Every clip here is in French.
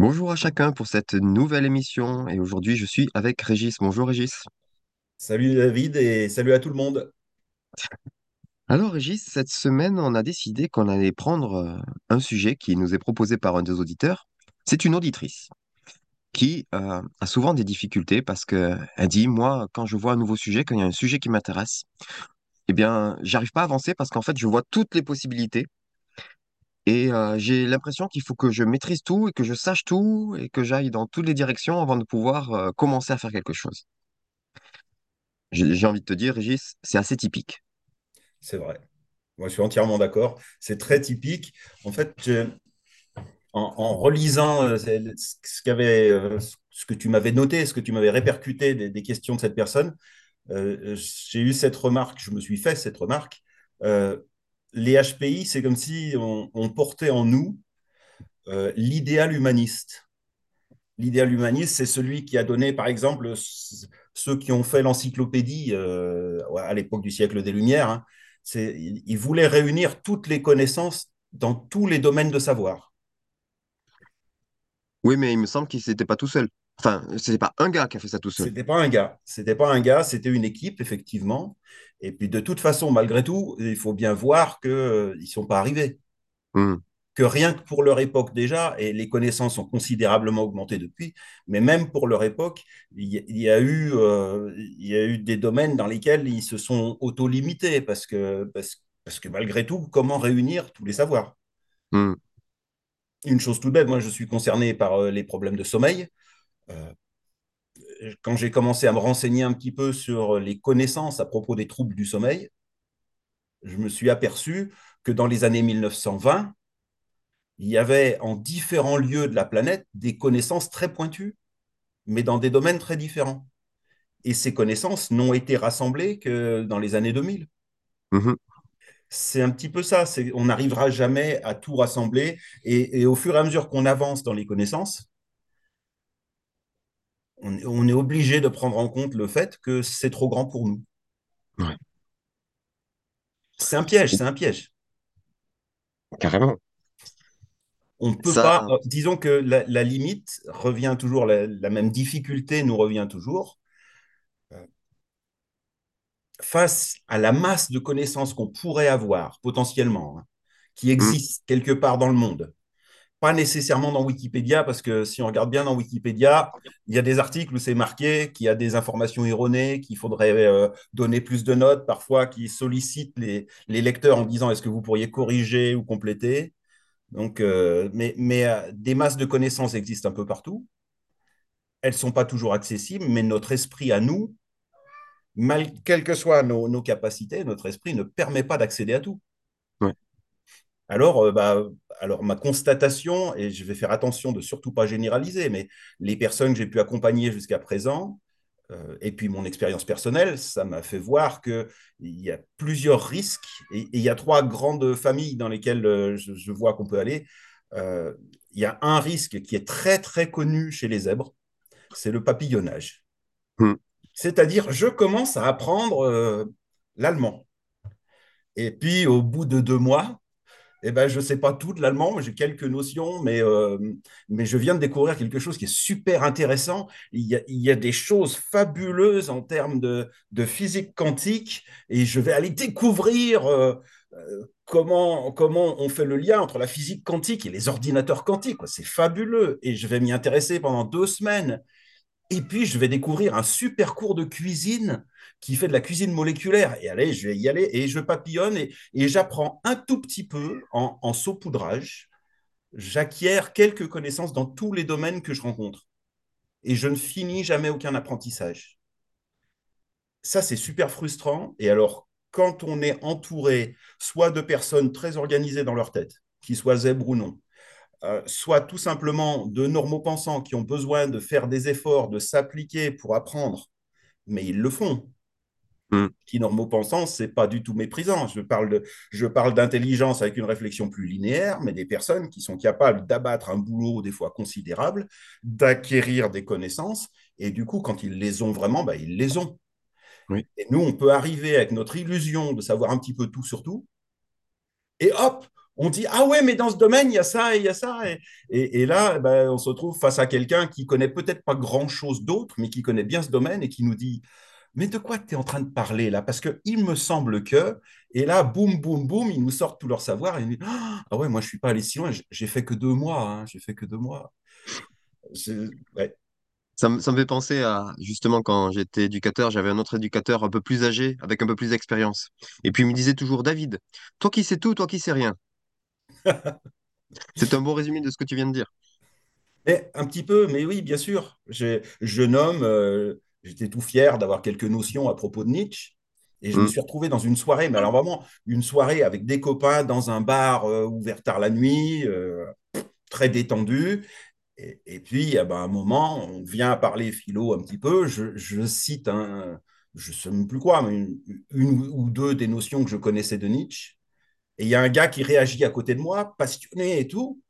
Bonjour à chacun pour cette nouvelle émission et aujourd'hui je suis avec Régis. Bonjour Régis. Salut David et salut à tout le monde. Alors Régis, cette semaine on a décidé qu'on allait prendre euh, un sujet qui nous est proposé par un des auditeurs. C'est une auditrice qui euh, a souvent des difficultés parce que elle dit moi quand je vois un nouveau sujet, quand il y a un sujet qui m'intéresse, eh bien j'arrive pas à avancer parce qu'en fait je vois toutes les possibilités et j'ai l'impression qu'il faut que je maîtrise tout et que je sache tout et que j'aille dans toutes les directions avant de pouvoir commencer à faire quelque chose. J'ai envie de te dire, Régis, c'est assez typique. C'est vrai. Moi, je suis entièrement d'accord. C'est très typique. En fait, en, relisant ce que tu m'avais noté, ce que tu m'avais répercuté des, questions de cette personne, j'ai eu cette remarque, je me suis fait cette remarque. Les HPI, c'est comme si on, portait en nous euh, l'idéal humaniste. L'idéal humaniste, c'est celui qui a donné, par exemple, ceux qui ont fait l'encyclopédie euh, à l'époque du siècle des Lumières. hein, ils voulaient réunir toutes les connaissances dans tous les domaines de savoir. Oui, mais il me semble qu'il n'était pas tout seul. Enfin, c'était pas un gars qui a fait ça tout seul. C'était pas un gars, c'était pas un gars, c'était une équipe effectivement. Et puis de toute façon, malgré tout, il faut bien voir que euh, ils sont pas arrivés. Hmm. que rien que pour leur époque déjà, et les connaissances ont considérablement augmenté depuis, mais même pour leur époque, il y, a eu, euh, y a eu des domaines dans lesquels ils se sont auto-limités, parce que, parce, parce que malgré tout, comment réunir tous les savoirs? Hmm. Une chose toute bête, moi je suis concerné par euh, les problèmes de sommeil. Euh, quand j'ai commencé à me renseigner un petit peu sur les connaissances à propos des troubles du sommeil, je me suis aperçu que dans les années 1920, il y avait en différents lieux de la planète des connaissances très pointues, mais dans des domaines très différents. Et ces connaissances n'ont été rassemblées que dans les années 2000. Mhm. C'est un petit peu ça, on n'arrivera jamais à tout rassembler. Et, et au fur et à mesure qu'on avance dans les connaissances, on, on est obligé de prendre en compte le fait que c'est trop grand pour nous. Ouais. C'est un piège, c'est un piège. Carrément. On ne peut Ça, pas, euh, disons que la, la limite revient toujours, la, la, même difficulté nous revient toujours. face à la masse de connaissances qu'on pourrait avoir potentiellement, hein, qui hmm. existent quelque part dans le monde. Pas nécessairement dans Wikipédia, parce que si on regarde bien dans Wikipédia, il y a des articles où c'est marqué qu'il y a des informations erronées, qu'il faudrait euh, donner plus de notes, parfois qui sollicitent les, lecteurs en disant est-ce que vous pourriez corriger ou compléter? Donc, euh, mais euh, des masses de connaissances existent un peu partout. Elles ne sont pas toujours accessibles, mais notre esprit à nous quelles que soient nos, capacités, notre esprit ne permet pas d'accéder à tout. Alors, euh, bah, alors, ma constatation, et je vais faire attention de surtout pas généraliser, mais les personnes que j'ai pu accompagner jusqu'à présent, euh, et puis mon expérience personnelle, ça m'a fait voir qu'il y a plusieurs risques, et, et, il y a trois grandes familles dans lesquelles euh, je, je, vois qu'on peut aller. Euh, il y a un risque qui est très, très connu chez les zèbres, c'est le papillonnage. Hmm. C'est-à-dire, je commence à apprendre euh, l'allemand. Et puis, au bout de deux mois, eh ben, je ne sais pas tout de l'allemand, j'ai quelques notions, mais, euh, mais je viens de découvrir quelque chose qui est super intéressant. Il y a, il y a des choses fabuleuses en termes de, de, physique quantique, et je vais aller découvrir euh, comment, comment on fait le lien entre la physique quantique et les ordinateurs quantiques. C'est fabuleux, et je vais m'y intéresser pendant deux semaines. Et puis, je vais découvrir un super cours de cuisine qui fait de la cuisine moléculaire. Et allez, je vais y aller et je papillonne et, j'apprends un tout petit peu en, en saupoudrage. J'acquiers quelques connaissances dans tous les domaines que je rencontre. Et je ne finis jamais aucun apprentissage. Ça, c'est super frustrant. Et alors, quand on est entouré soit de personnes très organisées dans leur tête, qu'ils soient zèbres ou non, euh, soit tout simplement de normaux pensants qui ont besoin de faire des efforts, de s'appliquer pour apprendre, mais ils le font. Hmm. Qui normaux pensants, c'est pas du tout méprisant. Je parle de, je parle d'intelligence avec une réflexion plus linéaire, mais des personnes qui sont capables d'abattre un boulot des fois considérable, d'acquérir des connaissances, et du coup, quand ils les ont vraiment, bah, ils les ont. Oui. Et nous, on peut arriver avec notre illusion de savoir un petit peu tout sur tout, et hop, on dit ah ouais mais dans ce domaine il y a ça et il y a ça et, là ben, on se retrouve face à quelqu'un qui connaît peut-être pas grand chose d'autre mais qui connaît bien ce domaine et qui nous dit mais de quoi tu es en train de parler là? Parce qu'il me semble que, et là, boum, boum, boum, ils nous sortent tout leur savoir et ils nous disent Ah ouais, moi je suis pas allé si loin, j'ai fait que deux mois, hein, j'ai fait que deux mois. Ça me, ça me fait penser à, justement, quand j'étais éducateur, j'avais un autre éducateur un peu plus âgé, avec un peu plus d'expérience. Et puis il me disait toujours, David, toi qui sais tout, toi qui sais rien. C'est un bon résumé de ce que tu viens de dire. Mais un petit peu, mais oui, bien sûr. Je, je nomme, euh, j'étais tout fier d'avoir quelques notions à propos de Nietzsche. Et je me Hmm. suis retrouvé dans une soirée, mais alors vraiment une soirée avec des copains dans un bar euh, ouvert tard la nuit, euh, très détendu. Et, et puis, eh ben, à un moment, on vient parler philo un petit peu. Je, je cite un, je ne sais même plus quoi, mais une, une ou deux des notions que je connaissais de Nietzsche. Et il y a un gars qui réagit à côté de moi, passionné et tout.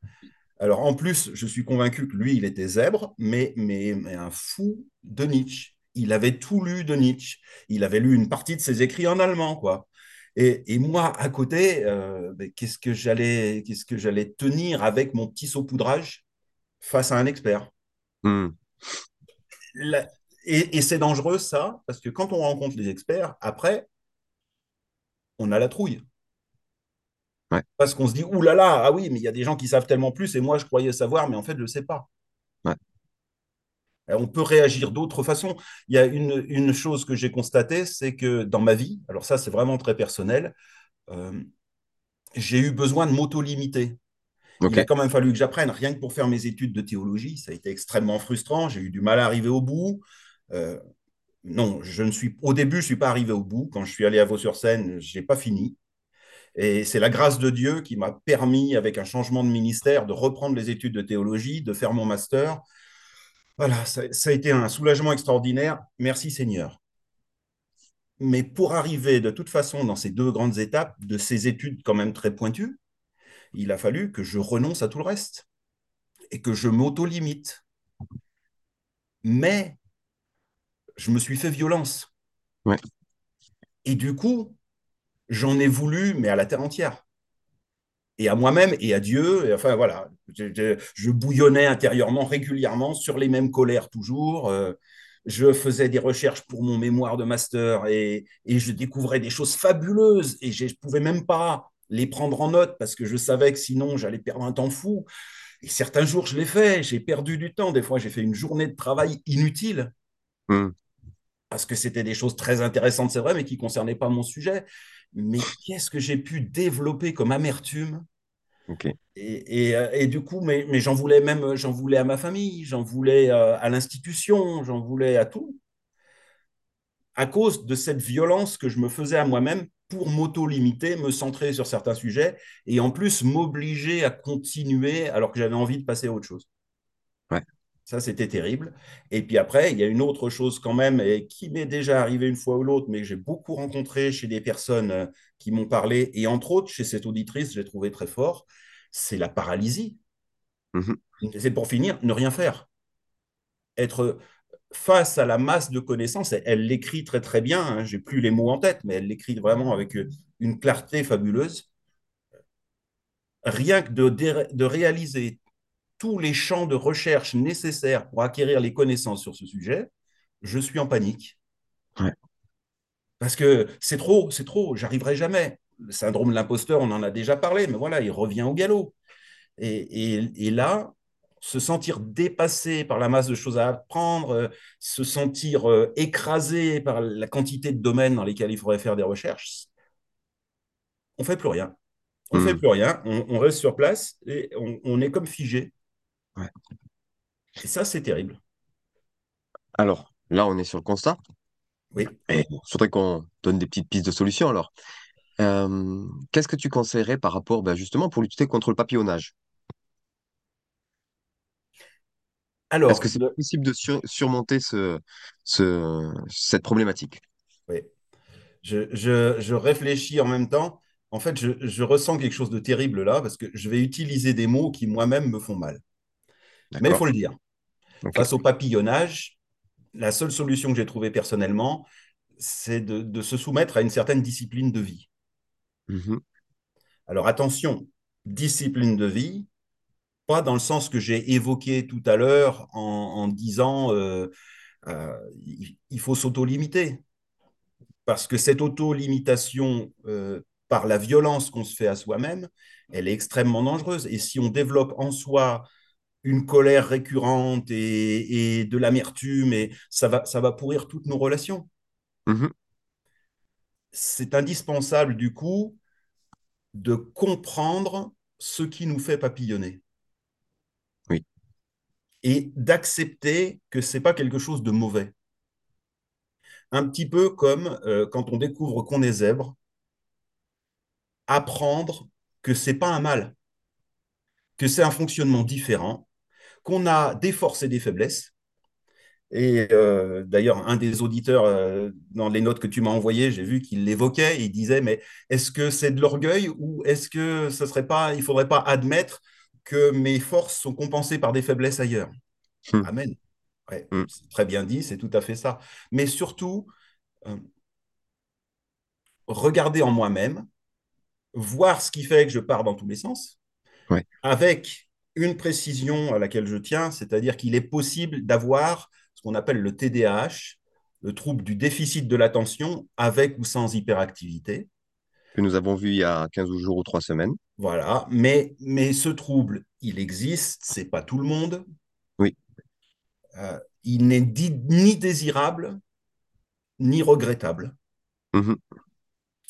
Alors, en plus, je suis convaincu que lui, il était zèbre, mais, mais, mais un fou de Nietzsche. Il avait tout lu de Nietzsche. Il avait lu une partie de ses écrits en allemand, quoi. Et, et moi, à côté, euh, ben, qu'est-ce que j'allais, qu'est-ce que j'allais tenir avec mon petit saupoudrage face à un expert? Hmm. La- Et, et c'est dangereux, ça, parce que quand on rencontre les experts, après, on a la trouille. Ouais, Parce qu'on se dit, ouh là là, ah oui, mais il y a des gens qui savent tellement plus, et moi, je croyais savoir, mais en fait, je ne sais pas. ouais. Euh, On peut réagir d'autres façons. Il y a une, une chose que j'ai constatée, c'est que dans ma vie, alors ça, c'est vraiment très personnel, euh, j'ai eu besoin de m'auto-limiter. Il a quand même fallu que j'apprenne, rien que pour faire mes études de théologie. Ça a été extrêmement frustrant. J'ai eu du mal à arriver au bout. Euh, non, je ne suis, au début, je ne suis pas arrivé au bout. Quand je suis allé à Vaux-sur-Seine, je n'ai pas fini. Et c'est la grâce de Dieu qui m'a permis, avec un changement de ministère, de reprendre les études de théologie, de faire mon master. Voilà, ça, ça a été un soulagement extraordinaire. Merci Seigneur. Mais pour arriver de toute façon dans ces deux grandes étapes de ces études quand même très pointues, il a fallu que je renonce à tout le reste et que je m'auto-limite. Mais je me suis fait violence. Ouais. Et du coup, j'en ai voulu, mais à la terre entière. Et à moi-même et à Dieu. Et enfin, voilà. Je, bouillonnais intérieurement régulièrement sur les mêmes colères toujours. Euh, je faisais des recherches pour mon mémoire de master et, et je découvrais des choses fabuleuses et je ne pouvais même pas les prendre en note parce que je savais que sinon j'allais perdre un temps fou. Et certains jours, je l'ai fait, j'ai perdu du temps. Des fois, j'ai fait une journée de travail inutile Hmm. parce que c'était des choses très intéressantes, c'est vrai, mais qui ne concernaient pas mon sujet. Mais qu'est-ce que j'ai pu développer comme amertume? Ok. et, et, et, du coup, mais, mais j'en voulais même, j'en voulais à ma famille, j'en voulais euh, à l'institution, j'en voulais à tout, à cause de cette violence que je me faisais à moi-même pour m'auto-limiter, me centrer sur certains sujets, et en plus m'obliger à continuer alors que j'avais envie de passer à autre chose. Ça, c'était terrible. Et puis après, il y a une autre chose quand même, et qui m'est déjà arrivé une fois ou l'autre, mais que j'ai beaucoup rencontré chez des personnes euh, qui m'ont parlé, et entre autres, chez cette auditrice, j'ai trouvé très fort, c'est la paralysie. Mhm. C'est pour finir, ne rien faire. Être face à la masse de connaissances, elle l'écrit très très bien, hein, j'ai plus les mots en tête, mais elle l'écrit vraiment avec une clarté fabuleuse. Rien que de, de réaliser tous les champs de recherche nécessaires pour acquérir les connaissances sur ce sujet, je suis en panique. Ouais. Parce que c'est trop, c'est trop, j'arriverai jamais. Le syndrome de l'imposteur, on en a déjà parlé, mais voilà, il revient au galop. Et, et, et, là, se sentir dépassé par la masse de choses à apprendre, euh, se sentir euh, écrasé par la quantité de domaines dans lesquels il faudrait faire des recherches, on ne fait plus rien. On ne Hmm. fait plus rien, on, on, reste sur place et on, on est comme figé. Ouais. Et ça, c'est terrible. Alors, là, on est sur le constat. Oui. Et il faudrait qu'on donne des petites pistes de solutions alors. Euh, Qu'est-ce que tu conseillerais par rapport, ben, justement, pour lutter contre le papillonnage? Alors, Est-ce que c'est le... possible de sur surmonter ce, ce, cette problématique? Oui. Je, je, je, réfléchis en même temps. En fait, je, je, ressens quelque chose de terrible là parce que je vais utiliser des mots qui moi-même me font mal. Mais il faut le dire. Okay. Face au papillonnage, la seule solution que j'ai trouvée personnellement, c'est de, de, se soumettre à une certaine discipline de vie. Mm -hmm. Alors attention, discipline de vie, pas dans le sens que j'ai évoqué tout à l'heure en, en disant euh, euh, il faut s'auto-limiter. Parce que cette auto-limitation euh, par la violence qu'on se fait à soi-même, elle est extrêmement dangereuse. Et si on développe en soi une colère récurrente et, et de l'amertume, et ça va, ça va pourrir toutes nos relations. Mhm. C'est indispensable, du coup, de comprendre ce qui nous fait papillonner. Oui. Et d'accepter que ce n'est pas quelque chose de mauvais. Un petit peu comme euh, quand on découvre qu'on est zèbre, apprendre que ce n'est pas un mal, que c'est un fonctionnement différent, qu'on a des forces et des faiblesses. Et euh, d'ailleurs, un des auditeurs, euh, dans les notes que tu m'as envoyées, j'ai vu qu'il l'évoquait. Il disait, mais est-ce que c'est de l'orgueil ou est-ce que ce serait pas, il faudrait pas admettre que mes forces sont compensées par des faiblesses ailleurs? Mhm. Amen. Ouais, Mhm. c'est très bien dit, c'est tout à fait ça. Mais surtout, euh, regarder en moi-même, voir ce qui fait que je pars dans tous les sens, Ouais. avec une précision à laquelle je tiens, c'est-à-dire qu'il est possible d'avoir ce qu'on appelle le TDAH, le trouble du déficit de l'attention, avec ou sans hyperactivité. Que nous avons vu il y a 15 jours ou 3 semaines. Voilà, mais, mais ce trouble, il existe, c'est pas tout le monde. Oui. Euh, il n'est ni désirable, ni regrettable. Mhm.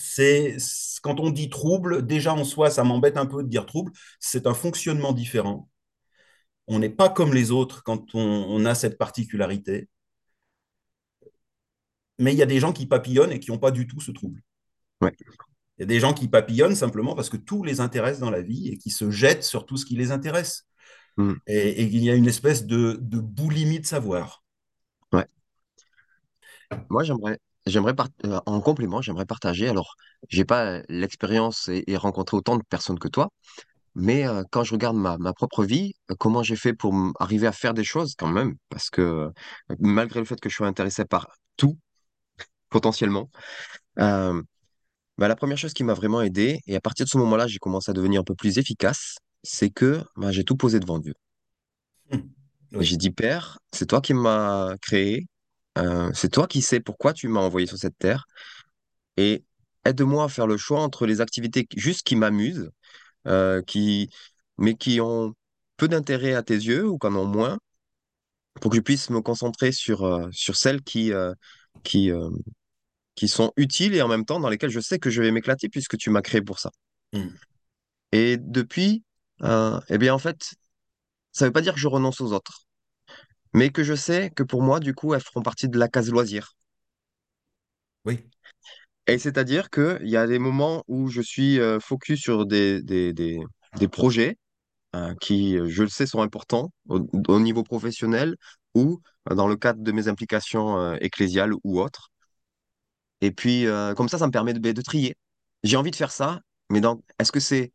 C'est quand on dit trouble, déjà en soi, ça m'embête un peu de dire trouble. C'est un fonctionnement différent. On n'est pas comme les autres quand on, on a cette particularité. Mais il y a des gens qui papillonnent et qui n'ont pas du tout ce trouble. Ouais. Il y a des gens qui papillonnent simplement parce que tout les intéresse dans la vie et qui se jettent sur tout ce qui les intéresse. Et, et il y a une espèce de, de boulimie de savoir. Moi, j'aimerais, j'aimerais part- euh, en complément, j'aimerais partager. Alors, j'ai pas l'expérience et, et rencontré autant de personnes que toi, mais euh, quand je regarde ma, ma propre vie, euh, comment j'ai fait pour m- arriver à faire des choses quand même, parce que euh, malgré le fait que je sois intéressé par tout, potentiellement, euh, bah, la première chose qui m'a vraiment aidé, et à partir de ce moment-là, j'ai commencé à devenir un peu plus efficace, c'est que bah, j'ai tout posé devant Dieu. Et Oui. J'ai dit, Père, c'est toi qui m'as créé, euh, c'est toi qui sais pourquoi tu m'as envoyé sur cette terre. Et aide-moi à faire le choix entre les activités juste qui m'amusent, euh, qui, mais qui ont peu d'intérêt à tes yeux ou qui en ont moins, pour que je puisse me concentrer sur, euh, sur celles qui, qui, qui sont utiles et en même temps dans lesquelles je sais que je vais m'éclater puisque tu m'as créé pour ça. Hum. Et depuis, eh bien en fait, ça ne veut pas dire que je renonce aux autres, mais que je sais que pour moi, du coup, elles feront partie de la case loisir. Oui. Et c'est-à-dire qu'il y a des moments où je suis euh, focus sur des, des, des, des projets euh, qui, euh, je le sais, sont importants au, au niveau professionnel ou euh, dans le cadre de mes implications euh, ecclésiales ou autres. Et puis, euh, comme ça, ça me permet de, ben, de trier. J'ai envie de faire ça, mais est-ce que c'est,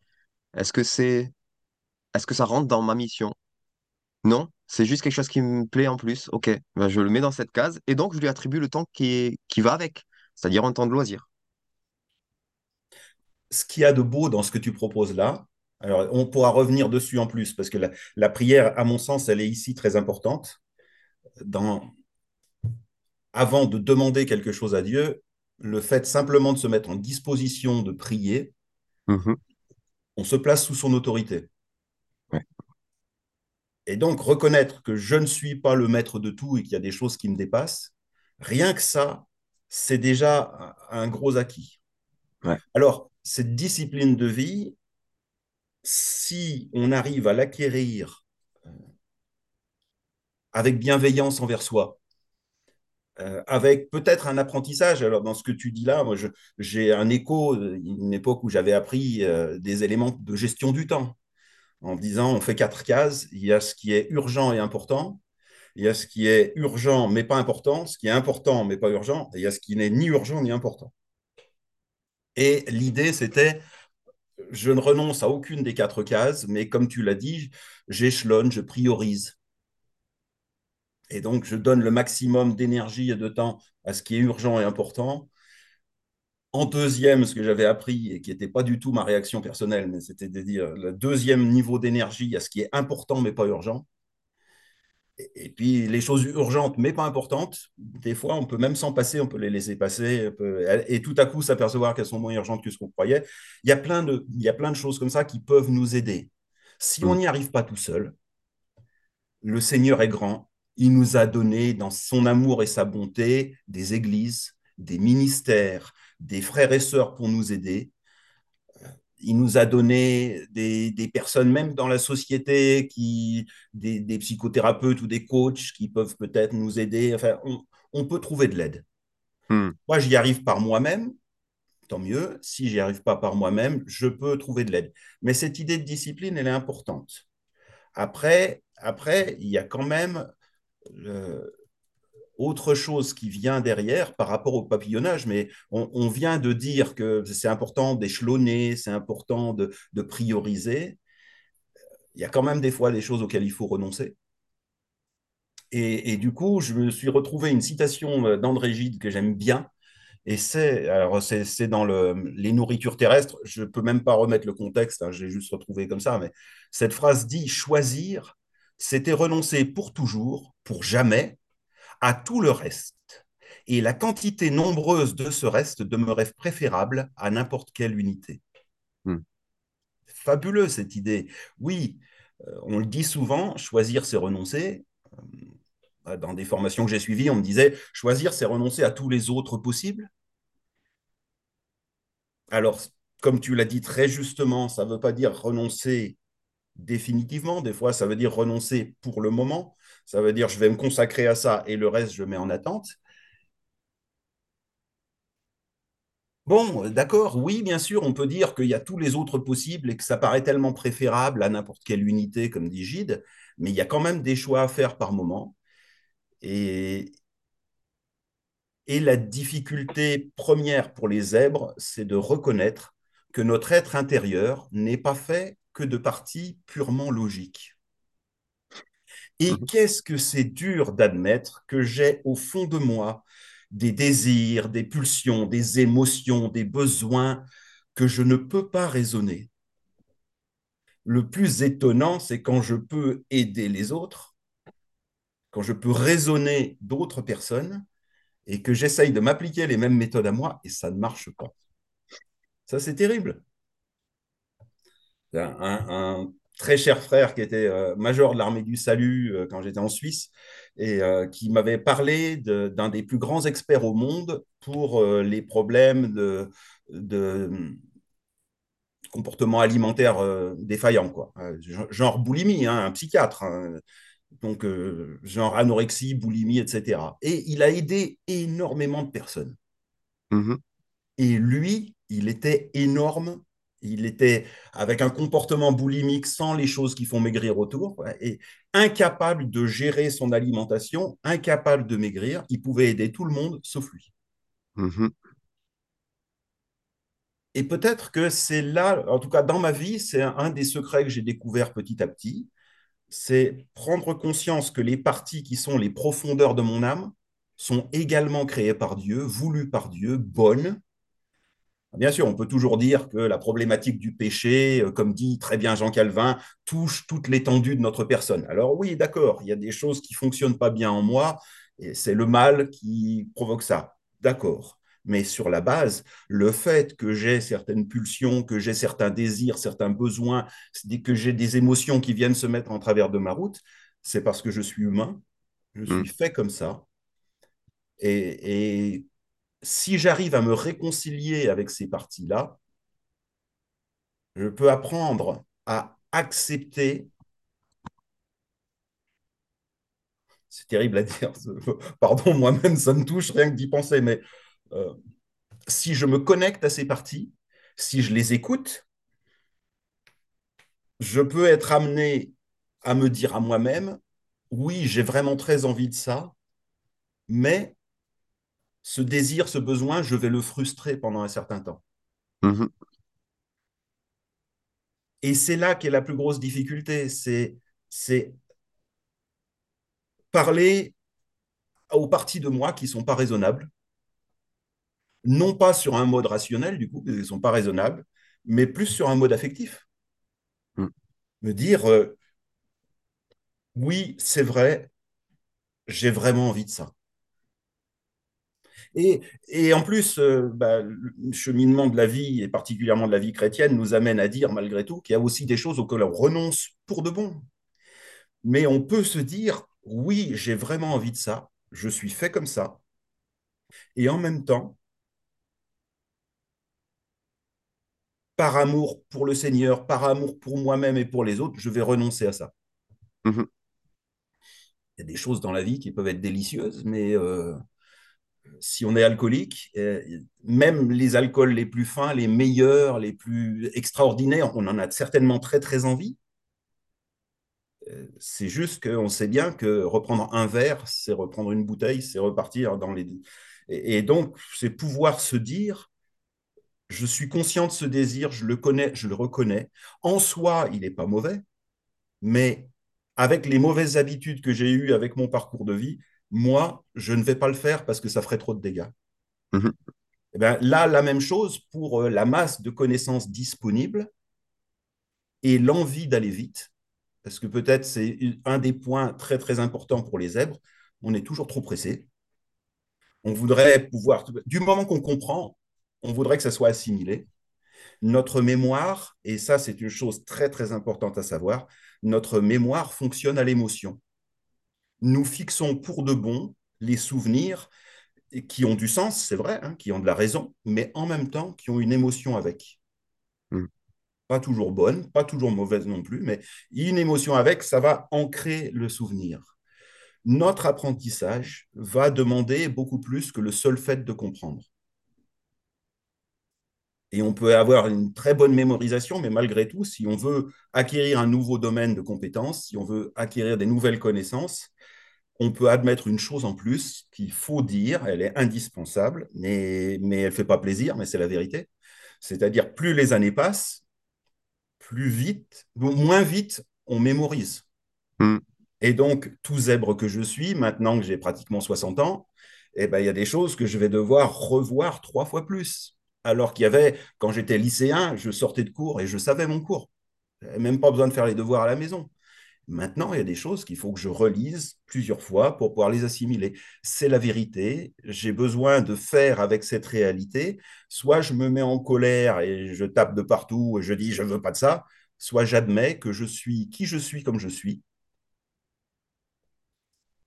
est-ce que c'est, est-ce que ça rentre dans ma mission? Non, c'est juste quelque chose qui me plaît en plus. Ok, ben, je le mets dans cette case et donc je lui attribue le temps qui est, qui va avec, c'est-à-dire un temps de loisir. ce qu'il y a de beau dans ce que tu proposes là, alors on pourra revenir dessus en plus, parce que la, la prière, à mon sens, elle est ici très importante. Dans, avant de demander quelque chose à Dieu, le fait simplement de se mettre en disposition de prier, Mhm. on se place sous son autorité. Ouais. Et donc reconnaître que je ne suis pas le maître de tout et qu'il y a des choses qui me dépassent, rien que ça, c'est déjà un, gros acquis. Ouais. Alors, cette discipline de vie, si on arrive à l'acquérir euh, avec bienveillance envers soi, euh, avec peut-être un apprentissage. Alors, dans ce que tu dis là, moi, j'ai un écho d'une époque où j'avais appris euh, des éléments de gestion du temps, en disant on fait quatre cases, il y a ce qui est urgent et important, il y a ce qui est urgent mais pas important, ce qui est important mais pas urgent, et il y a ce qui n'est ni urgent ni important. Et l'idée, c'était je ne renonce à aucune des quatre cases, mais comme tu l'as dit, j'échelonne, je priorise. Et donc, je donne le maximum d'énergie et de temps à ce qui est urgent et important, En deuxième, ce que j'avais appris et qui n'était pas du tout ma réaction personnelle, mais c'était de dire le deuxième niveau d'énergie à ce qui est important mais pas urgent. Et, puis les choses urgentes mais pas importantes, des fois on peut même s'en passer, on peut les laisser passer peut, et tout à coup s'apercevoir qu'elles sont moins urgentes que ce qu'on croyait. Il y, a plein de, il y a plein de choses comme ça qui peuvent nous aider. Si on mm, n'y arrive pas tout seul, le Seigneur est grand. Il nous a donné dans son amour et sa bonté des églises, des ministères, des frères et sœurs pour nous aider. Il nous a donné des, des personnes, même dans la société, qui, des, des, psychothérapeutes ou des coachs qui peuvent peut-être nous aider. Enfin, on, on peut trouver de l'aide. mm, Moi, j'y arrive par moi-même, tant mieux. Si j'y arrive pas par moi-même, je peux trouver de l'aide. Mais cette idée de discipline, elle est importante. Après, après il y a quand même le, autre chose qui vient derrière par rapport au papillonnage, mais on, vient de dire que c'est important d'échelonner, c'est important de, prioriser. Il y a quand même des fois des choses auxquelles il faut renoncer. Et, du coup, je me suis retrouvé une citation d'André Gide que j'aime bien. Et c'est, alors c'est, dans le, les nourritures terrestres, je ne peux même pas remettre le contexte, hein, j'ai juste retrouvé comme ça, mais cette phrase dit choisir, c'était renoncer pour toujours, pour jamais, à tout le reste. Et la quantité nombreuse de ce reste demeurait préférable à n'importe quelle unité. mm. Fabuleux cette idée. Oui, euh, on le dit souvent, choisir c'est renoncer. Euh, dans des formations que j'ai suivies, on me disait choisir c'est renoncer à tous les autres possibles. Alors, comme tu l'as dit très justement, ça ne veut pas dire renoncer définitivement. Des fois, ça veut dire renoncer pour le moment. Ça veut dire je vais me consacrer à ça et le reste, je mets en attente. Bon, d'accord, oui, bien sûr, on peut dire qu'il y a tous les autres possibles et que ça paraît tellement préférable à n'importe quelle unité, comme dit Gide, mais il y a quand même des choix à faire par moment. Et, et la difficulté première pour les zèbres, c'est de reconnaître que notre être intérieur n'est pas fait que de parties purement logiques. Et mm, qu'est-ce que c'est dur d'admettre que j'ai au fond de moi des désirs, des pulsions, des émotions, des besoins que je ne peux pas raisonner? Le plus étonnant, c'est quand je peux aider les autres, quand je peux raisonner d'autres personnes et que j'essaye de m'appliquer les mêmes méthodes à moi et ça ne marche pas. Ça, c'est terrible. Un, un, très cher frère qui était euh, major de l'armée du salut euh, quand j'étais en Suisse et euh, qui m'avait parlé d'un de, des plus grands experts au monde pour les problèmes de, de comportement alimentaire défaillant, quoi. genre boulimie, hein, un psychiatre. Hein. donc, genre anorexie, boulimie, etc. Et il a aidé énormément de personnes. Mm, et lui, il était énorme il était avec un comportement boulimique sans les choses qui font maigrir autour et incapable de gérer son alimentation, incapable de maigrir. Il pouvait aider tout le monde sauf lui. mm, Et peut-être que c'est là, en tout cas dans ma vie, c'est un, un des secrets que j'ai découvert petit à petit, c'est prendre conscience que les parties qui sont les profondeurs de mon âme sont également créées par Dieu, voulues par Dieu, bonnes, Bien sûr, on peut toujours dire que la problématique du péché, euh, comme dit très bien Jean Calvin, touche toute l'étendue de notre personne. Alors oui, d'accord, il y a des choses qui fonctionnent pas bien en moi, et c'est le mal qui provoque ça. D'accord. Mais sur la base, le fait que j'ai certaines pulsions, que j'ai certains désirs, certains besoins, que j'ai des émotions qui viennent se mettre en travers de ma route, c'est parce que je suis humain, je mm, suis fait comme ça. Et, et si j'arrive à me réconcilier avec ces parties-là, je peux apprendre à accepter. C'est terrible à dire, pardon, moi-même, ça me touche rien que d'y penser, mais euh, si je me connecte à ces parties, si je les écoute, je peux être amené à me dire à moi-même, oui, j'ai vraiment très envie de ça, mais ce désir, ce besoin, je vais le frustrer pendant un certain temps. mm, Et c'est là qu'est la plus grosse difficulté, c'est, c'est parler aux parties de moi qui ne sont pas raisonnables, non pas sur un mode rationnel, du coup, parce qu'ils ne sont pas raisonnables, mais plus sur un mode affectif. Mm. Me dire, euh, oui, c'est vrai, j'ai vraiment envie de ça. Et, et en plus, euh, bah, le cheminement de la vie, et particulièrement de la vie chrétienne, nous amène à dire, malgré tout, qu'il y a aussi des choses auxquelles on renonce pour de bon. Mais on peut se dire, oui, j'ai vraiment envie de ça, je suis fait comme ça. Et en même temps, par amour pour le Seigneur, par amour pour moi-même et pour les autres, je vais renoncer à ça. Mhm. Il y a des choses dans la vie qui peuvent être délicieuses, mais euh, si on est alcoolique, euh, même les alcools les plus fins, les meilleurs, les plus extraordinaires, on en a certainement très très envie. Euh, c'est juste qu'on sait bien que reprendre un verre, c'est reprendre une bouteille, c'est repartir dans les... Et, et donc, c'est pouvoir se dire, je suis conscient de ce désir, je le connais, je le reconnais. En soi, il n'est pas mauvais, mais avec les mauvaises habitudes que j'ai eues avec mon parcours de vie, moi, je ne vais pas le faire parce que ça ferait trop de dégâts. Mhm. Eh ben, là, la même chose pour euh, la masse de connaissances disponibles et l'envie d'aller vite, parce que peut-être c'est un des points très très importants pour les zèbres, on est toujours trop pressé. On voudrait pouvoir, du moment qu'on comprend, on voudrait que ça soit assimilé. Notre mémoire, et ça c'est une chose très très importante à savoir, notre mémoire fonctionne à l'émotion. Nous fixons pour de bon les souvenirs qui ont du sens, c'est vrai, hein, qui ont de la raison, mais en même temps qui ont une émotion avec. Mm. Pas toujours bonne, pas toujours mauvaise non plus, mais une émotion avec, ça va ancrer le souvenir. Notre apprentissage va demander beaucoup plus que le seul fait de comprendre. Et on peut avoir une très bonne mémorisation, mais malgré tout, si on veut acquérir un nouveau domaine de compétences, si on veut acquérir des nouvelles connaissances, on peut admettre une chose en plus qu'il faut dire, elle est indispensable, mais, mais elle ne fait pas plaisir, mais c'est la vérité. C'est-à-dire, plus les années passent, plus vite, moins vite on mémorise. Mm. Et donc, tout zèbre que je suis, maintenant que j'ai pratiquement 60 ans, eh ben, il y a des choses que je vais devoir revoir trois fois plus. Alors qu'il y avait, quand j'étais lycéen, je sortais de cours et je savais mon cours. Même pas besoin de faire les devoirs à la maison. Maintenant, il y a des choses qu'il faut que je relise plusieurs fois pour pouvoir les assimiler. C'est la vérité. J'ai besoin de faire avec cette réalité. Soit je me mets en colère et je tape de partout et je dis je ne veux pas de ça. Soit j'admets que je suis qui je suis comme je suis.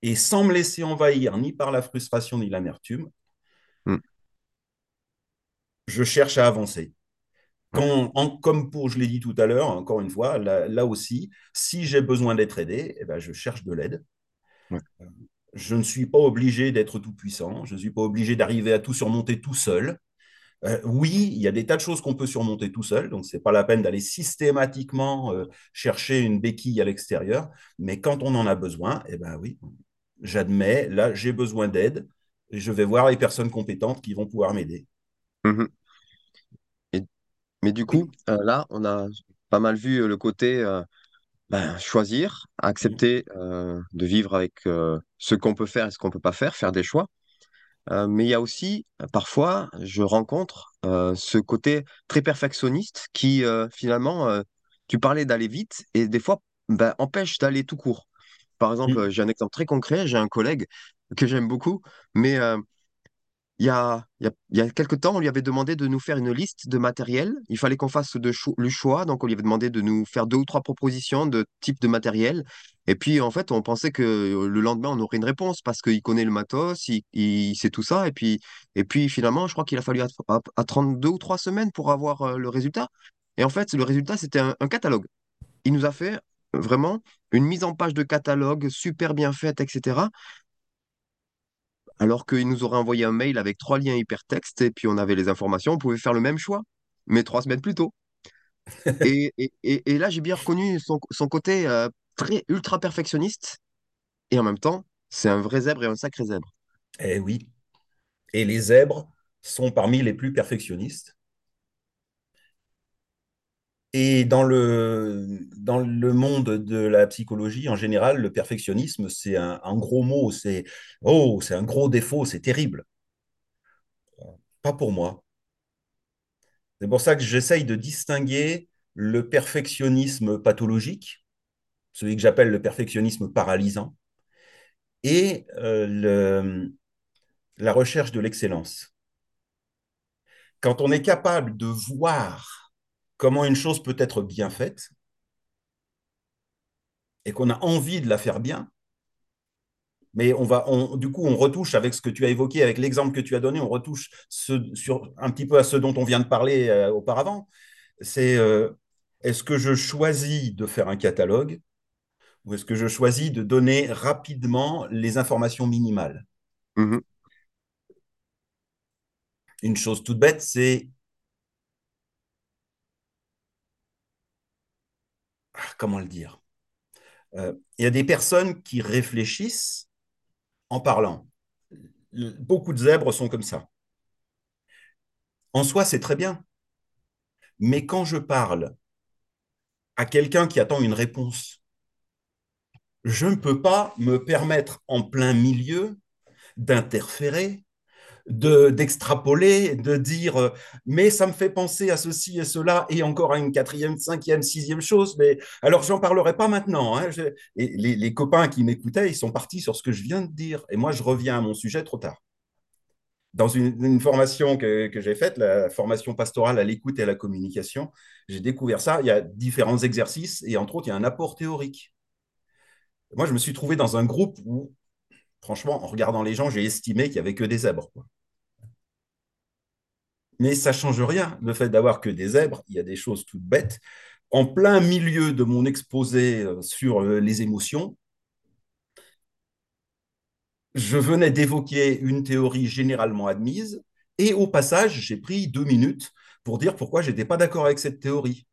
Et sans me laisser envahir ni par la frustration ni l'amertume, Mm. je cherche à avancer. Quand, en, comme pour, je l'ai dit tout à l'heure, encore une fois, là, là aussi, si j'ai besoin d'être aidé, eh ben, je cherche de l'aide. Ouais. Je ne suis pas obligé d'être tout puissant, je ne suis pas obligé d'arriver à tout surmonter tout seul. Euh, oui, il y a des tas de choses qu'on peut surmonter tout seul, donc ce n'est pas la peine d'aller systématiquement euh, chercher une béquille à l'extérieur, mais quand on en a besoin, eh ben oui, j'admets, là j'ai besoin d'aide, et je vais voir les personnes compétentes qui vont pouvoir m'aider. Mhm. Mais du coup, euh, là, on a pas mal vu euh, le côté euh, ben, choisir, accepter euh, de vivre avec ce qu'on peut faire et ce qu'on peut pas faire, faire des choix. Mais il y a aussi, parfois, je rencontre ce côté très perfectionniste qui, finalement, tu parlais d'aller vite et des fois, ben, empêche d'aller tout court. Par exemple, euh, Mm. j'ai un exemple très concret, j'ai un collègue que j'aime beaucoup, mais il y a, il y a, il y a quelque temps, on lui avait demandé de nous faire une liste de matériel. Il fallait qu'on fasse le choix, donc on lui avait demandé de nous faire deux ou trois propositions de type de matériel. Et puis, en fait, on pensait que euh, le lendemain, on aurait une réponse parce qu'il connaît le matos, il, sait tout ça. Et puis, et puis finalement, je crois qu'il a fallu att- att- attendre deux ou trois semaines pour avoir euh, le résultat. Et en fait, le résultat, c'était un, un catalogue. Il nous a fait vraiment une mise en page de catalogue super bien faite, etc. Alors qu'il nous aurait envoyé un mail avec trois liens hypertextes et puis on avait les informations, on pouvait faire le même choix, mais trois semaines plus tôt. Et, et, et- et là, j'ai bien reconnu son, son côté euh, très ultra perfectionniste et en même temps, c'est un vrai zèbre et un sacré zèbre. Eh oui. Et les zèbres sont parmi les plus perfectionnistes. Et dans le, dans le monde de la psychologie, en général, le perfectionnisme, c'est un, gros mot, c'est oh, c'est un gros défaut, c'est terrible. pas pour moi. C'est pour ça que j'essaye de distinguer le perfectionnisme pathologique, celui que j'appelle le perfectionnisme paralysant, et euh, le, la recherche de l'excellence. Quand on est capable de voir comment une chose peut être bien faite et qu'on a envie de la faire bien, mais on va, on, du coup, on retouche avec ce que tu as évoqué, avec l'exemple que tu as donné, on retouche ce, sur, un petit peu à ce dont on vient de parler euh, auparavant. C'est euh, est-ce que je choisis de faire un catalogue ou est-ce que je choisis de donner rapidement les informations minimales? Mhm. Une chose toute bête, c'est comment le dire Euh, Il y a des personnes qui réfléchissent en parlant. Beaucoup de zèbres sont comme ça. En soi, c'est très bien. Mais quand je parle à quelqu'un qui attend une réponse, je ne peux pas me permettre en plein milieu d'interférer, d'extrapoler, de dire euh, mais ça me fait penser à ceci et cela et encore à une quatrième, cinquième, sixième chose. Mais alors j'en parlerai pas maintenant. Hein. Les, les copains qui m'écoutaient, ils sont partis sur ce que je viens de dire et moi je reviens à mon sujet trop tard. Dans une, formation que, que j'ai faite, la formation pastorale à l'écoute et à la communication, j'ai découvert ça. Il y a différents exercices et entre autres, il y a un apport théorique. Moi, je me suis trouvé dans un groupe où, franchement, en regardant les gens, j'ai estimé qu'il n'y avait que des zèbres. Mais ça change rien, le fait d'avoir que des zèbres. Il y a des choses toutes bêtes. En plein milieu de mon exposé euh, sur euh, les émotions, je venais d'évoquer une théorie généralement admise et au passage, j'ai pris deux minutes pour dire pourquoi je n'étais pas d'accord avec cette théorie.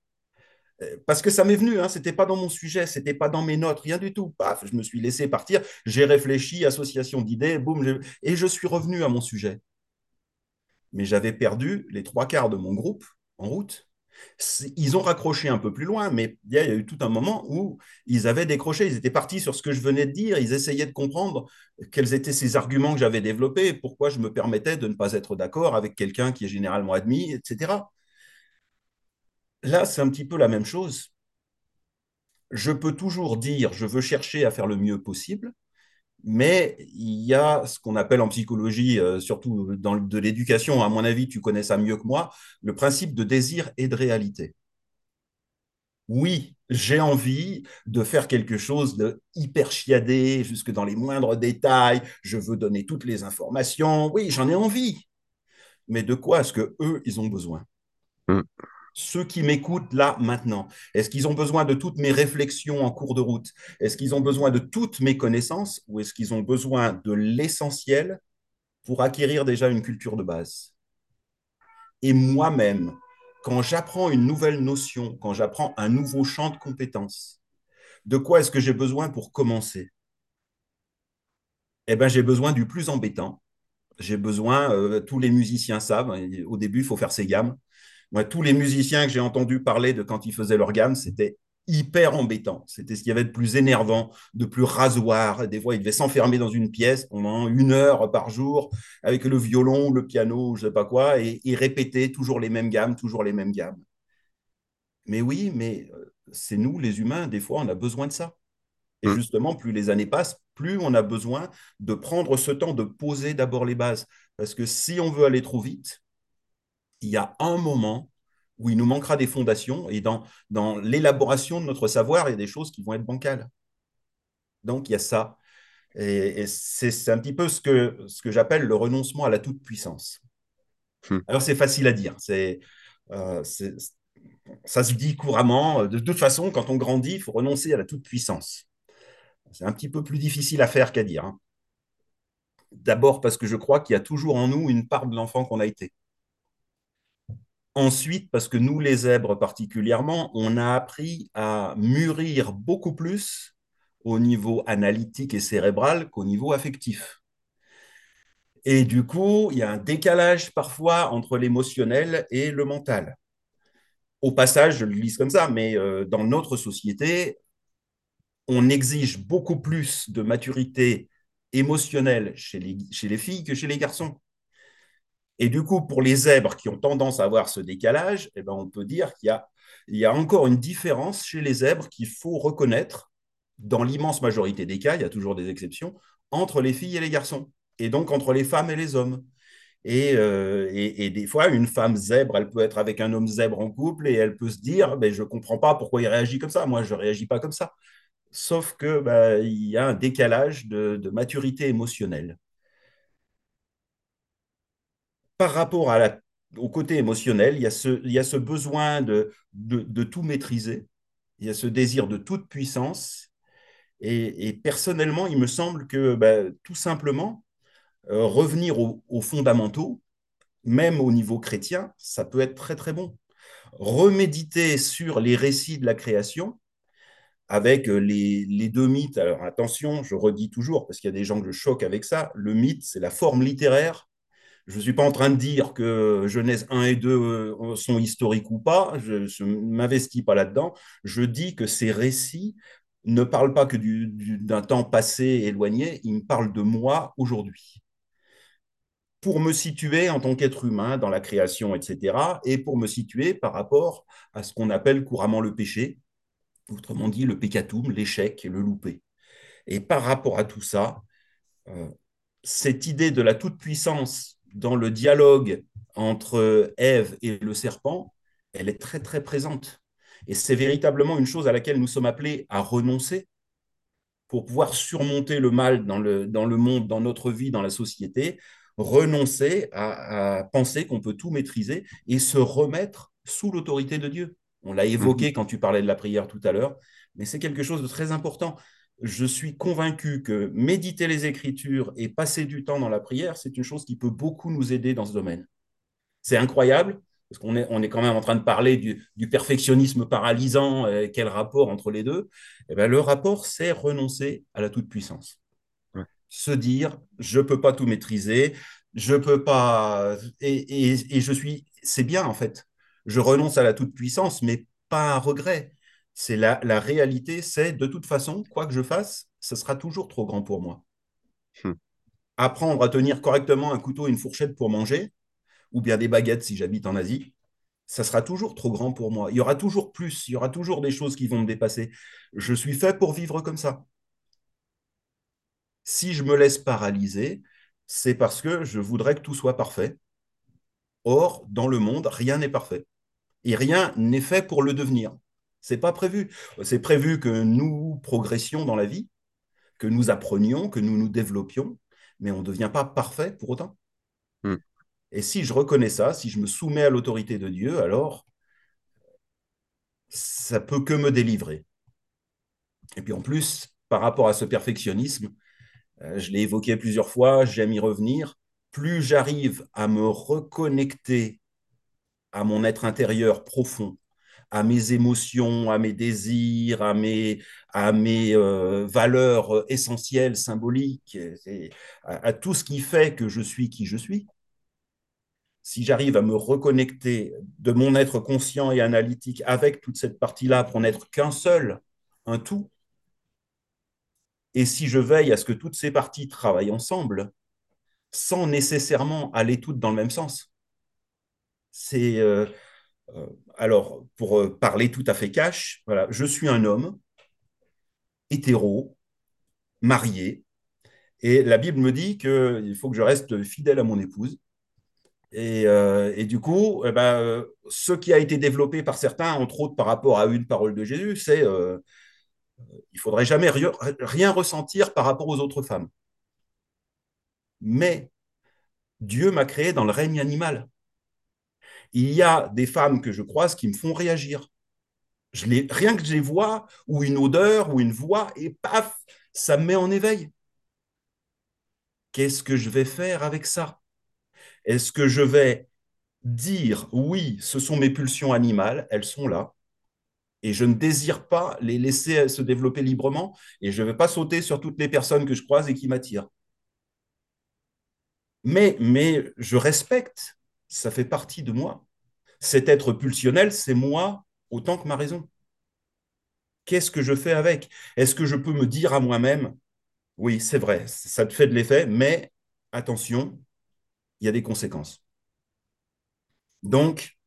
Euh, Parce que ça m'est venu, hein, c'était pas dans mon sujet, c'était pas dans mes notes, rien du tout. Paf, je me suis laissé partir, j'ai réfléchi, association d'idées, boum, et je suis revenu à mon sujet. Mais j'avais perdu les trois quarts de mon groupe en route. Ils ont raccroché un peu plus loin, mais il y a eu tout un moment où ils avaient décroché, ils étaient partis sur ce que je venais de dire, ils essayaient de comprendre quels étaient ces arguments que j'avais développés, pourquoi je me permettais de ne pas être d'accord avec quelqu'un qui est généralement admis, etc. Là, c'est un petit peu la même chose. Je peux toujours dire, je veux chercher à faire le mieux possible, mais il y a ce qu'on appelle en psychologie, euh, surtout dans de l'éducation, à mon avis, tu connais ça mieux que moi, le principe de désir et de réalité. Oui, j'ai envie de faire quelque chose de hyper chiadé, jusque dans les moindres détails. Je veux donner toutes les informations. Oui, j'en ai envie. Mais de quoi est-ce que eux, ils ont besoin? Mhm. Ceux qui m'écoutent là maintenant, est-ce qu'ils ont besoin de toutes mes réflexions en cours de route? Est-ce qu'ils ont besoin de toutes mes connaissances ou est-ce qu'ils ont besoin de l'essentiel pour acquérir déjà une culture de base? Et moi-même, quand j'apprends une nouvelle notion, quand j'apprends un nouveau champ de compétences, de quoi est-ce que j'ai besoin pour commencer? Eh bien, j'ai besoin du plus embêtant. J'ai besoin, euh, tous les musiciens savent, hein, au début, il faut faire ses gammes. Moi, tous les musiciens que j'ai entendu parler de quand ils faisaient leur gamme, c'était hyper embêtant. C'était ce qu'il y avait de plus énervant, de plus rasoir. Des fois, ils devaient s'enfermer dans une pièce pendant une heure par jour avec le violon, le piano, je ne sais pas quoi, et, et répéter toujours les mêmes gammes, toujours les mêmes gammes. Mais oui, mais euh, c'est nous, les humains, des fois, on a besoin de ça. Et Mhm. justement, plus les années passent, plus on a besoin de prendre ce temps de poser d'abord les bases. Parce que si on veut aller trop vite, il y a un moment où il nous manquera des fondations et dans, dans l'élaboration de notre savoir, il y a des choses qui vont être bancales. Donc, il y a ça. Et, et c'est un petit peu ce que, ce que j'appelle le renoncement à la toute-puissance. Mhm. Alors, c'est facile à dire. C'est, euh, c'est- ça se dit couramment. De toute façon, quand on grandit, il faut renoncer à la toute-puissance. C'est un petit peu plus difficile à faire qu'à dire. hein. D'abord parce que je crois qu'il y a toujours en nous une part de l'enfant qu'on a été. Ensuite, parce que nous, les zèbres particulièrement, on a appris à mûrir beaucoup plus au niveau analytique et cérébral qu'au niveau affectif. Et du coup, il y a un décalage parfois entre l'émotionnel et le mental. Au passage, je le lis comme ça, mais euh, dans notre société, on exige beaucoup plus de maturité émotionnelle chez les filles que chez les garçons. Et du coup, pour les zèbres qui ont tendance à avoir ce décalage, eh ben, on peut dire qu'il y a, encore une différence chez les zèbres qu'il faut reconnaître, dans l'immense majorité des cas, il y a toujours des exceptions, entre les filles et les garçons, et donc entre les femmes et les hommes. Et, euh, des fois, une femme zèbre, elle peut être avec un homme zèbre en couple et elle peut se dire, ben, je ne comprends pas pourquoi il réagit comme ça, moi je ne réagis pas comme ça. Sauf que ben, y a un décalage de maturité émotionnelle. Par rapport à au côté émotionnel, il y a ce, besoin de, tout maîtriser, il y a ce désir de toute puissance. Et, personnellement, il me semble que ben, tout simplement, euh, revenir aux, aux, fondamentaux, même au niveau chrétien, ça peut être très très bon. Reméditer sur les récits de la création avec les, les deux mythes. Alors attention, je redis toujours, parce qu'il y a des gens que je choque avec ça, le mythe, c'est la forme littéraire. Je ne suis pas en train de dire que Genèse 1 et 2 euh, sont historiques ou pas, je ne m'investis pas là-dedans. Je dis que ces récits ne parlent pas que d'un temps passé éloigné, ils me parlent de moi aujourd'hui pour me situer en tant qu'être humain dans la création, etc., et pour me situer par rapport à ce qu'on appelle couramment le péché, autrement dit le pécatum, l'échec le loupé. Et par rapport à tout ça, euh, cette idée de la toute-puissance dans le dialogue entre Ève et le serpent, elle est très très présente. Et c'est véritablement une chose à laquelle nous sommes appelés à renoncer pour pouvoir surmonter le mal dans le, dans le monde, dans notre vie, dans la société, renoncer à, à penser qu'on peut tout maîtriser et se remettre sous l'autorité de Dieu. On l'a évoqué quand tu parlais de la prière tout à l'heure, mais c'est quelque chose de très important. Je suis convaincu que méditer les Écritures et passer du temps dans la prière, c'est une chose qui peut beaucoup nous aider dans ce domaine. C'est incroyable, parce qu'on est, on est quand même en train de parler du, du perfectionnisme paralysant, euh, quel rapport entre les deux? Eh bien, Le rapport, c'est renoncer à la toute-puissance se dire je peux pas tout maîtriser, je peux pas et, et, et je suis c'est bien en fait. Je renonce à la toute puissance, mais pas un regret. C'est la, la réalité, c'est de toute façon, quoi que je fasse, ce sera toujours trop grand pour moi. Hmm. Apprendre à tenir correctement un couteau et une fourchette pour manger, ou bien des baguettes si j'habite en Asie, ça sera toujours trop grand pour moi. Il y aura toujours plus, il y aura toujours des choses qui vont me dépasser. Je suis fait pour vivre comme ça si je me laisse paralyser, c'est parce que je voudrais que tout soit parfait. Or, dans le monde, rien n'est parfait. Et rien n'est fait pour le devenir. C'est pas prévu. C'est prévu que nous progressions dans la vie, que nous apprenions, que nous nous développions, mais on ne devient pas parfait pour autant. Hmm. Et si je reconnais ça, si je me soumets à l'autorité de Dieu, alors ça peut que me délivrer. Et puis en plus, par rapport à ce perfectionnisme, euh, je l'ai évoqué plusieurs fois, j'aime y revenir, plus j'arrive à me reconnecter à mon être intérieur profond, à mes émotions, à mes désirs, à mes, à mes euh, valeurs essentielles, symboliques, à, tout ce qui fait que je suis qui je suis. Si j'arrive à me reconnecter de mon être conscient et analytique avec toute cette partie-là pour n'être qu'un seul, un tout, et si je veille à ce que toutes ces parties travaillent ensemble, sans nécessairement aller toutes dans le même sens. C'est euh, euh, alors pour euh, parler tout à fait cash, voilà, je suis un homme hétéro, marié, et la Bible me dit qu'il faut que je reste fidèle à mon épouse. Et, euh, du coup, eh ben, ce qui a été développé par certains, entre autres par rapport à une parole de Jésus, c'est euh, il faudrait jamais rien ressentir par rapport aux autres femmes. Mais Dieu m'a créé dans le règne animal. Il y a des femmes que je croise qui me font réagir. Je les, rien que je les vois, ou une odeur, ou une voix, et paf, ça me met en éveil. Qu'est-ce que je vais faire avec ça? Est-ce que je vais dire, oui, ce sont mes pulsions animales, elles sont là, et je ne désire pas les laisser se développer librement et je ne vais pas sauter sur toutes les personnes que je croise et qui m'attirent? Mais, mais je respecte, ça fait partie de moi. Cet être pulsionnel, c'est moi autant que ma raison. Qu'est-ce que je fais avec? Est-ce que je peux me dire à moi-même, oui, c'est vrai, ça te fait de l'effet, mais attention, il y a des conséquences. Donc,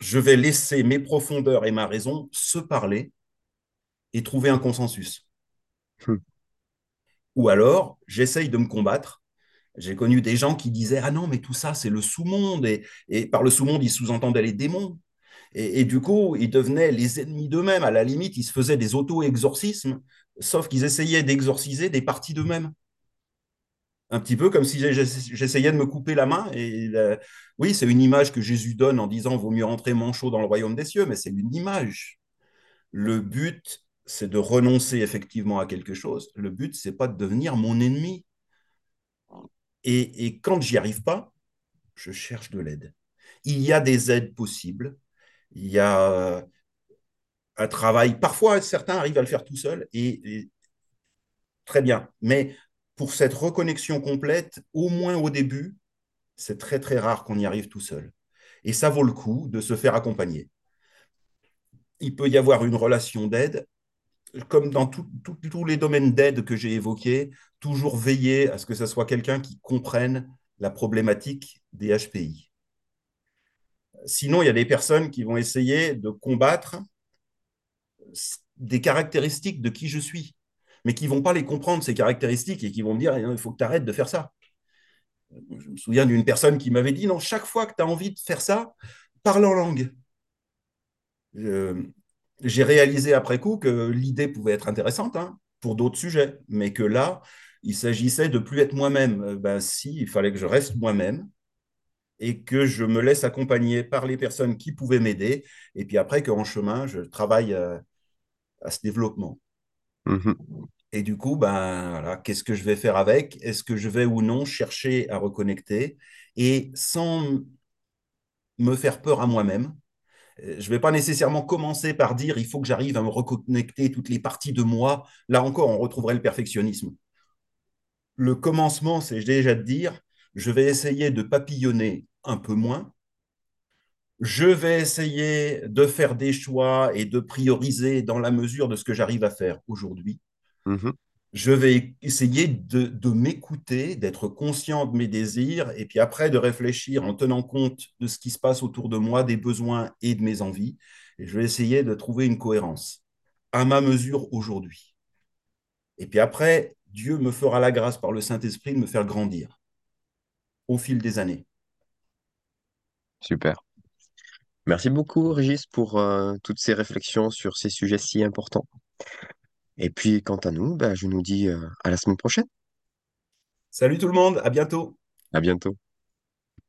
je vais laisser mes profondeurs et ma raison se parler et trouver un consensus. Hmm. Ou alors, j'essaye de me combattre. J'ai connu des gens qui disaient Ah non, mais tout ça, c'est le sous-monde. Et, et par le sous-monde, ils sous-entendaient les démons. Et, du coup, ils devenaient les ennemis d'eux-mêmes. À la limite, ils se faisaient des auto-exorcismes, sauf qu'ils essayaient d'exorciser des parties d'eux-mêmes. Un petit peu comme si j'essayais de me couper la main. Et oui, c'est une image que Jésus donne en disant Vaut mieux entrer manchot dans le royaume des cieux, mais c'est une image. Le but, c'est de renoncer effectivement à quelque chose. Le but, c'est pas de devenir mon ennemi. Et, quand j'y arrive pas, je cherche de l'aide. Il y a des aides possibles. Il y a un travail. Parfois, certains arrivent à le faire tout seul et, et très bien. Mais pour cette reconnexion complète, au moins au début, c'est très très rare qu'on y arrive tout seul. Et ça vaut le coup de se faire accompagner. Il peut y avoir une relation d'aide comme dans tous les domaines d'aide que j'ai évoqués, toujours veiller à ce que ce soit quelqu'un qui comprenne la problématique des HPI. Sinon, il y a des personnes qui vont essayer de combattre des caractéristiques de qui je suis, mais qui ne vont pas les comprendre, ces caractéristiques, et qui vont me dire, il faut que tu arrêtes de faire ça. Je me souviens d'une personne qui m'avait dit, non, chaque fois que tu as envie de faire ça, parle en langue. J'ai réalisé après coup que l'idée pouvait être intéressante hein, pour d'autres sujets, mais que là, il s'agissait de plus être moi-même. Ben, si, il fallait que je reste moi-même et que je me laisse accompagner par les personnes qui pouvaient m'aider, et puis après qu'en chemin, je travaille à, à ce développement. Mmh. Et du coup, ben, voilà, qu'est-ce que je vais faire avec? Est-ce que je vais ou non chercher à reconnecter? Et sans me faire peur à moi-même je ne vais pas nécessairement commencer par dire il faut que j'arrive à me reconnecter toutes les parties de moi. Là encore, on retrouverait le perfectionnisme. Le commencement, c'est déjà de dire je vais essayer de papillonner un peu moins. Je vais essayer de faire des choix et de prioriser dans la mesure de ce que j'arrive à faire aujourd'hui. Mmh. Je vais essayer de, de m'écouter, d'être conscient de mes désirs, et puis après de réfléchir en tenant compte de ce qui se passe autour de moi, des besoins et de mes envies. Et je vais essayer de trouver une cohérence à ma mesure aujourd'hui. Et puis après, Dieu me fera la grâce par le Saint-Esprit de me faire grandir au fil des années. Super. Merci beaucoup, Régis, pour euh, toutes ces réflexions sur ces sujets si importants. Et puis, quant à nous, bah, je nous dis euh, à la semaine prochaine. Salut tout le monde, à bientôt. À bientôt.